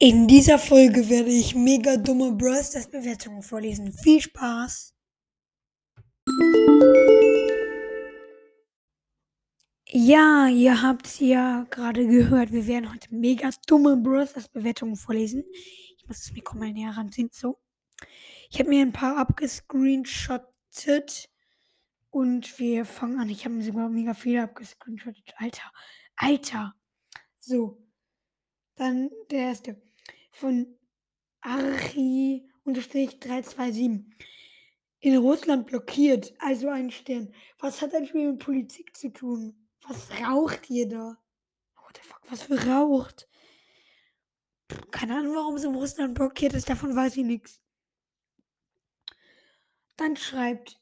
In dieser Folge werde ich mega dumme Brawl Stars Bewertungen vorlesen. Viel Spaß! Ja, ihr habt ja gerade gehört, wir werden heute mega dumme Brawl Stars Bewertungen vorlesen. Ich muss das Mikro mal näher ranziehen, so. Ich habe mir ein paar abgescreenshottet und wir fangen an. Ich habe mir sogar mega viele abgescreenshottet. Alter, Alter. So. Dann der erste. Von Archi-327. In Russland blockiert, also ein Stern. Was hat ein Spiel mit Politik zu tun? Was raucht ihr da? What the fuck, was für raucht? Keine Ahnung, warum es in Russland blockiert ist, davon weiß ich nichts. Dann schreibt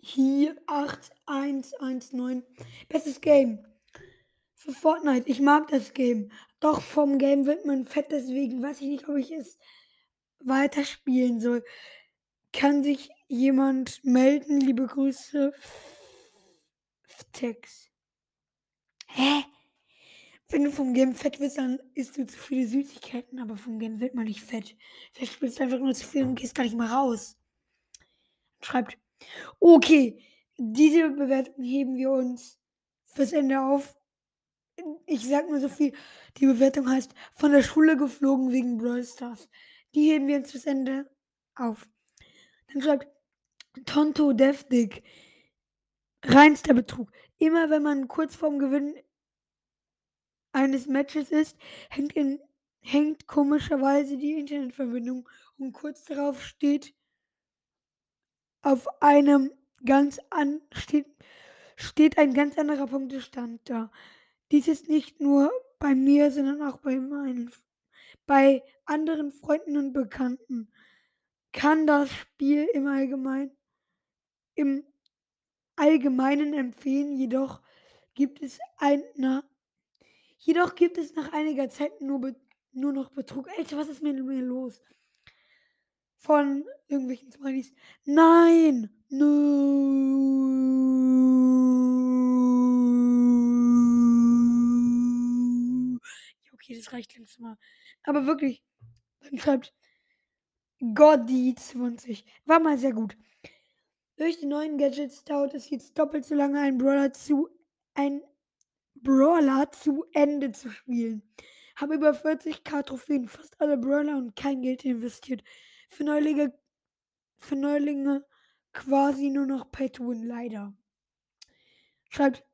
hier 8119. Bestes Game. Für Fortnite. Ich mag das Game. Doch vom Game wird man fett, deswegen weiß ich nicht, ob ich es weiterspielen soll. Kann sich jemand melden? Liebe Grüße. Text. Hä? Wenn du vom Game fett wirst, dann isst du zu viele Süßigkeiten, aber vom Game wird man nicht fett. Vielleicht spielst du einfach nur zu viel und gehst gar nicht mal raus. Schreibt. Okay, diese Bewertung heben wir uns fürs Ende auf. Ich sag nur so viel. Die Bewertung heißt von der Schule geflogen wegen Brawl Stars. Die heben wir uns fürs Ende auf. Dann schreibt Tonto Deftig. Reinster Betrug. Immer wenn man kurz vorm Gewinn eines Matches ist, hängt, in, hängt komischerweise die Internetverbindung und kurz darauf steht auf einem ganz an steht, steht ein ganz anderer Punktestand da. Dies ist nicht nur bei mir, sondern auch bei meinen bei anderen Freunden und Bekannten. Kann das Spiel im Allgemeinen im Allgemeinen empfehlen, jedoch gibt es ein na, jedoch gibt es nach einiger Zeit nur, nur noch Betrug. Alter, was ist mit mir los? Von irgendwelchen Smileys. Nein! No. Okay, das reicht langsam mal. Aber wirklich, dann schreibt Goddy20. War mal sehr gut. Durch die neuen Gadgets dauert es jetzt doppelt so lange, einen Brawler zu, ein Brawler zu Ende zu spielen. Habe über 40k Trophäen, fast alle Brawler und kein Geld investiert. Für Neulinge, für Neulinge quasi nur noch Pay to Win, leider. Schreibt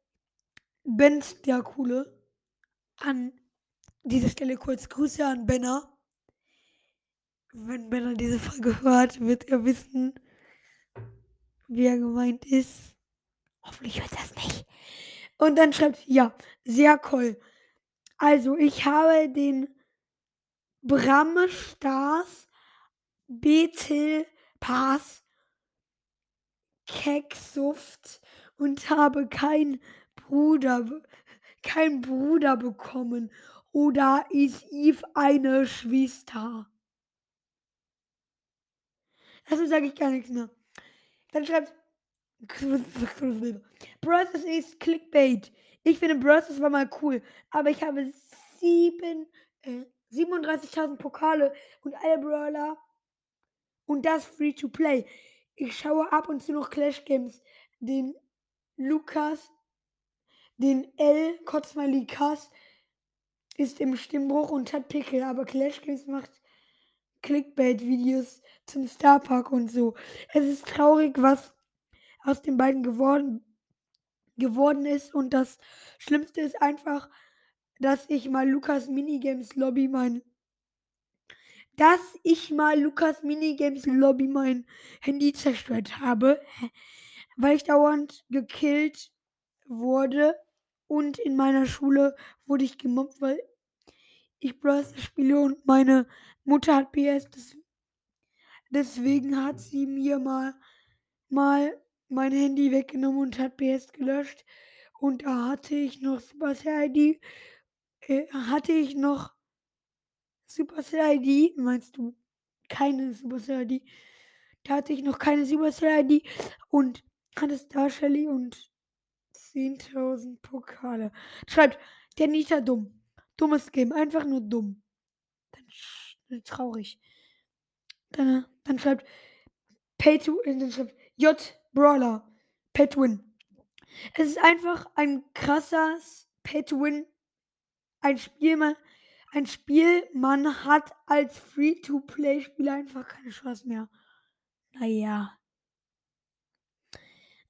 Benz der Coole an dieser Stelle kurz Grüße an Benner. Wenn Benner diese Folge hört, wird er wissen, wie er gemeint ist. Hoffentlich hört das nicht. Und dann schreibt, ja, sehr cool. Also, ich habe den Bram Stars Betel Pass Keksuft und habe keinen Bruder, kein Bruder bekommen. Oder ist Eve eine Schwester? Also sage ich gar nichts mehr. Dann schreibt Bros. ist Clickbait. Ich finde Bros. war mal cool, aber ich habe äh, 37.000 Pokale und alle Brawler und das free to play. Ich schaue ab und zu noch Clash Games. Den Lukas, den L. Kotzmali Kass ist im Stimmbruch und hat Pickel, aber Clash Games macht Clickbait-Videos zum Starpark und so. Es ist traurig, was aus den beiden geworden, geworden ist. Und das Schlimmste ist einfach, dass ich mal Lukas Minigames Lobby mein. Dass ich mal Lukas Minigames Lobby mein Handy zerstört habe, weil ich dauernd gekillt wurde. Und in meiner Schule wurde ich gemobbt, weil ich Bros. spiele und meine Mutter hat PS. Deswegen hat sie mir mal, mal mein Handy weggenommen und hat PS gelöscht. Und da hatte ich noch Supercell ID. Äh, hatte ich noch Supercell ID. Meinst du keine Supercell ID? Da hatte ich noch keine Supercell ID und hatte Star Shelly und 10.000 Pokale. Schreibt, der Nita dumm. Dummes Game, einfach nur dumm. Dann, traurig. Dann, dann schreibt Pay to äh, dann schreibt J Brawler. Pay to Win. Es ist einfach ein krasses Pay to Win. Ein Spiel, man, ein Spiel, man hat als Free-to-Play-Spieler einfach keine Chance mehr. Naja.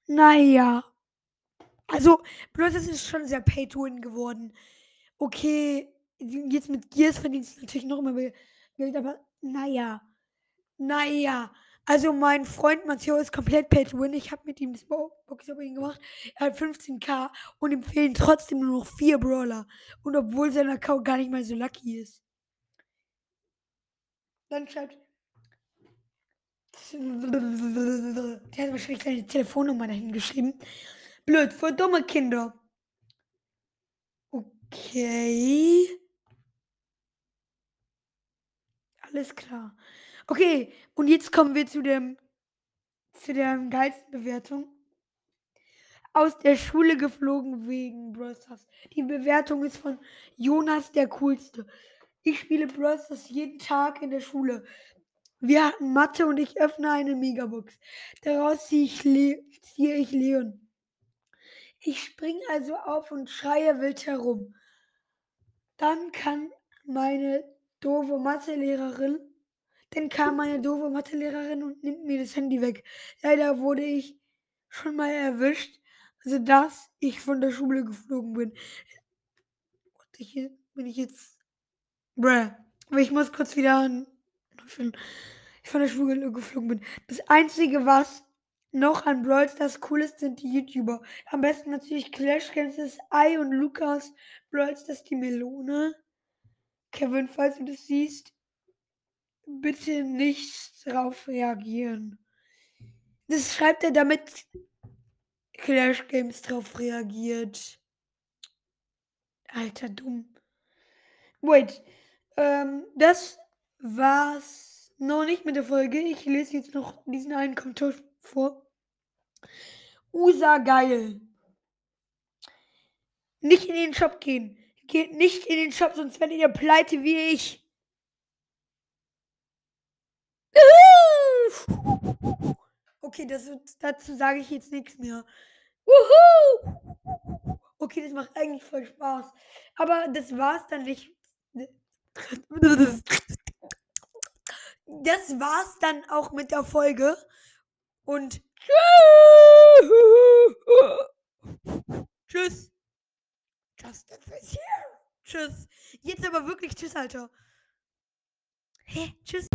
Naja. Also, bloß es ist schon sehr Pay-to-Win geworden. Okay, jetzt mit Gears verdienst du natürlich noch immer Geld, aber naja. Naja. Also mein Freund Matteo ist komplett Pay to Win. Ich habe mit ihm das Boxopening gemacht. Er hat 15k und ihm fehlen trotzdem nur noch vier Brawler. Und obwohl sein Account gar nicht mal so lucky ist. Dann schreibt. Der hat wahrscheinlich seine Telefonnummer dahin geschrieben. Blöd, für dumme Kinder. Okay. Alles klar. Okay, und jetzt kommen wir zu dem zu der geilsten Bewertung. Aus der Schule geflogen wegen Brawl Stars. Die Bewertung ist von Jonas der coolste. Ich spiele Brawl Stars jeden Tag in der Schule. Wir hatten Mathe und ich öffne eine Megabox. Daraus ziehe ich, Le ziehe ich Leon. Ich springe also auf und schreie wild herum. Dann kann meine doofe Mathelehrerin dann kam meine doofe Mathelehrerin und nimmt mir das Handy weg. Leider wurde ich schon mal erwischt, also dass ich von der Schule geflogen bin. Und ich, bin ich jetzt. Bruh. Aber ich muss kurz wieder an. Ich von der Schule geflogen bin. Das Einzige, was noch an Brawl Stars cool ist, sind die YouTuber. Am besten natürlich Clash Games, Ei und Lukas. Brawl Stars die Melone. Kevin, falls du das siehst, bitte nicht drauf reagieren. Das schreibt er, damit Clash Games drauf reagiert. Alter, dumm. Wait. Ähm, das war's noch nicht mit der Folge. Ich lese jetzt noch diesen einen Kommentar vor. USA geil. Nicht in den Shop gehen. Geht nicht in den Shop, sonst werdet ihr pleite wie ich. Okay, das, dazu sage ich jetzt nichts mehr. Okay, das macht eigentlich voll Spaß. Aber das war's dann nicht. Das war's dann auch mit der Folge und tschüss. Justin is here. Tschüss. Jetzt aber wirklich tschüss, Alter. Hä? Tschüss.